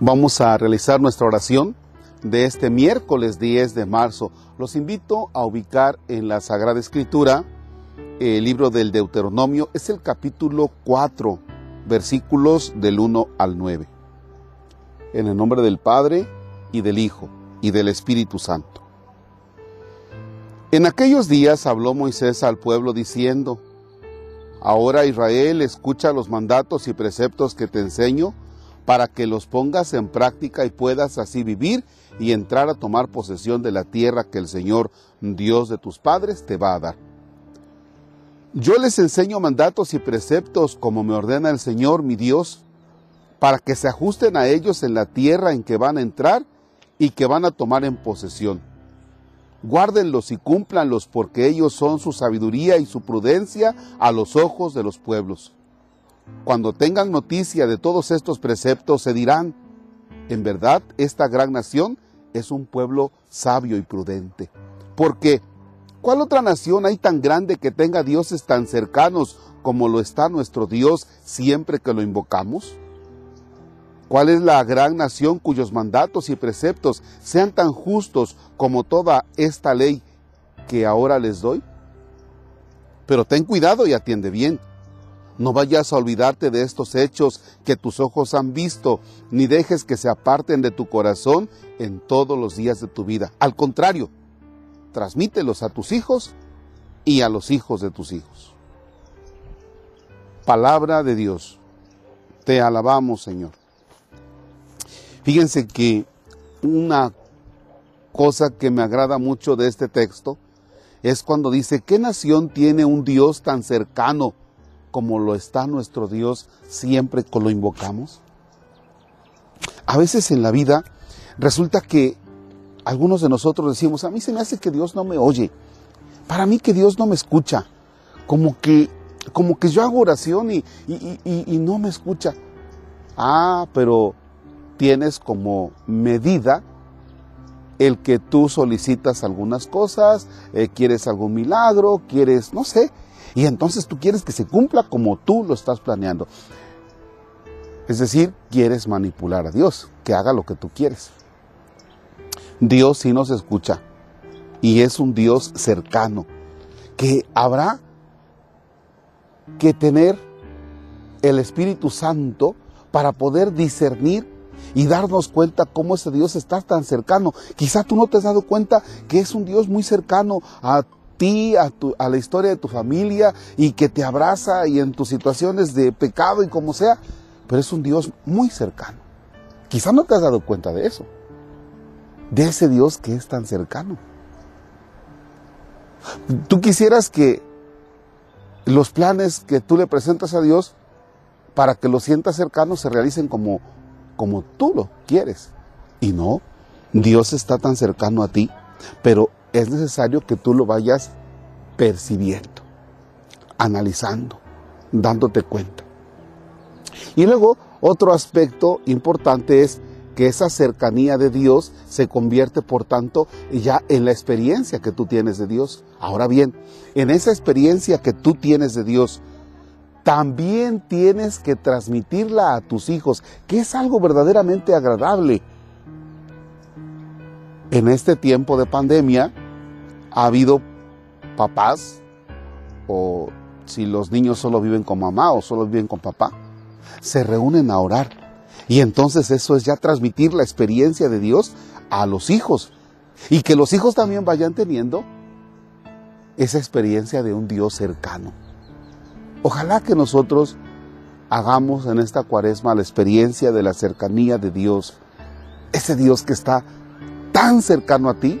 Vamos a realizar nuestra oración de este miércoles 10 de marzo. Los invito a ubicar en la Sagrada Escritura el libro del Deuteronomio, es el capítulo 4, versículos del 1 al 9. En el nombre del Padre y del Hijo y del Espíritu Santo. En aquellos días habló Moisés al pueblo diciendo, Ahora Israel escucha los mandatos y preceptos que te enseño para que los pongas en práctica y puedas así vivir y entrar a tomar posesión de la tierra que el Señor, Dios de tus padres, te va a dar. Yo les enseño mandatos y preceptos como me ordena el Señor, mi Dios, para que se ajusten a ellos en la tierra en que van a entrar y que van a tomar en posesión. Guárdenlos y cúmplanlos porque ellos son su sabiduría y su prudencia a los ojos de los pueblos. Cuando tengan noticia de todos estos preceptos, se dirán, en verdad esta gran nación es un pueblo sabio y prudente. Porque, ¿cuál otra nación hay tan grande que tenga dioses tan cercanos como lo está nuestro Dios siempre que lo invocamos? ¿Cuál es la gran nación cuyos mandatos y preceptos sean tan justos como toda esta ley que ahora les doy? Pero ten cuidado y atiende bien no vayas a olvidarte de estos hechos que tus ojos han visto, ni dejes que se aparten de tu corazón en todos los días de tu vida. Al contrario, transmítelos a tus hijos y a los hijos de tus hijos. Palabra de Dios. Te alabamos, Señor. Fíjense que una cosa que me agrada mucho de este texto es cuando dice, ¿qué nación tiene un Dios tan cercano? Como lo está nuestro Dios siempre que lo invocamos? A veces en la vida resulta que algunos de nosotros decimos, a mí se me hace que Dios no me oye, para mí que Dios no me escucha, como que, como que yo hago oración y, y, no me escucha. Ah, pero tienes como medida el que tú solicitas algunas cosas, eh, quieres algún milagro, quieres, no sé, y entonces tú quieres que se cumpla como tú lo estás planeando. Es decir, quieres manipular a Dios, que haga lo que tú quieres. Dios sí nos escucha y es un Dios cercano, que habrá que tener el Espíritu Santo para poder discernir y darnos cuenta cómo ese Dios está tan cercano. Quizá tú no te has dado cuenta que es un Dios muy cercano a ti, a, a la historia de tu familia y que te abraza y en tus situaciones de pecado y como sea, pero es un Dios muy cercano. Quizá no te has dado cuenta de eso, de ese Dios que es tan cercano. Tú quisieras que los planes que tú le presentas a Dios para que lo sientas cercano se realicen como, como tú lo quieres. Y no, Dios está tan cercano a ti, pero es necesario que tú lo vayas percibiendo, analizando, dándote cuenta. Y luego otro aspecto importante es que esa cercanía de Dios se convierte, por tanto, ya en la experiencia que tú tienes de Dios. Ahora bien, en esa experiencia que tú tienes de Dios, también tienes que transmitirla a tus hijos, que es algo verdaderamente agradable en este tiempo de pandemia ha habido papás, o si los niños solo viven con mamá o solo viven con papá, se reúnen a orar. Y entonces eso es ya transmitir la experiencia de Dios a los hijos. Y que los hijos también vayan teniendo esa experiencia de un Dios cercano. Ojalá que nosotros hagamos en esta cuaresma la experiencia de la cercanía de Dios. Ese Dios que está tan cercano a ti,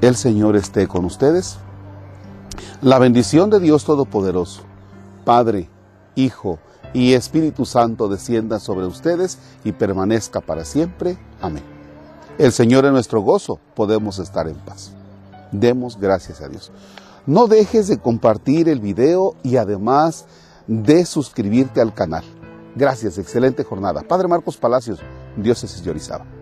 El Señor esté con ustedes. La bendición de Dios Todopoderoso, Padre, Hijo y Espíritu Santo descienda sobre ustedes y permanezca para siempre. Amén. El Señor es nuestro gozo, podemos estar en paz. Demos gracias a Dios. No dejes de compartir el video y además de suscribirte al canal. Gracias, excelente jornada. Padre Marcos Palacios, Dios es Orizaba.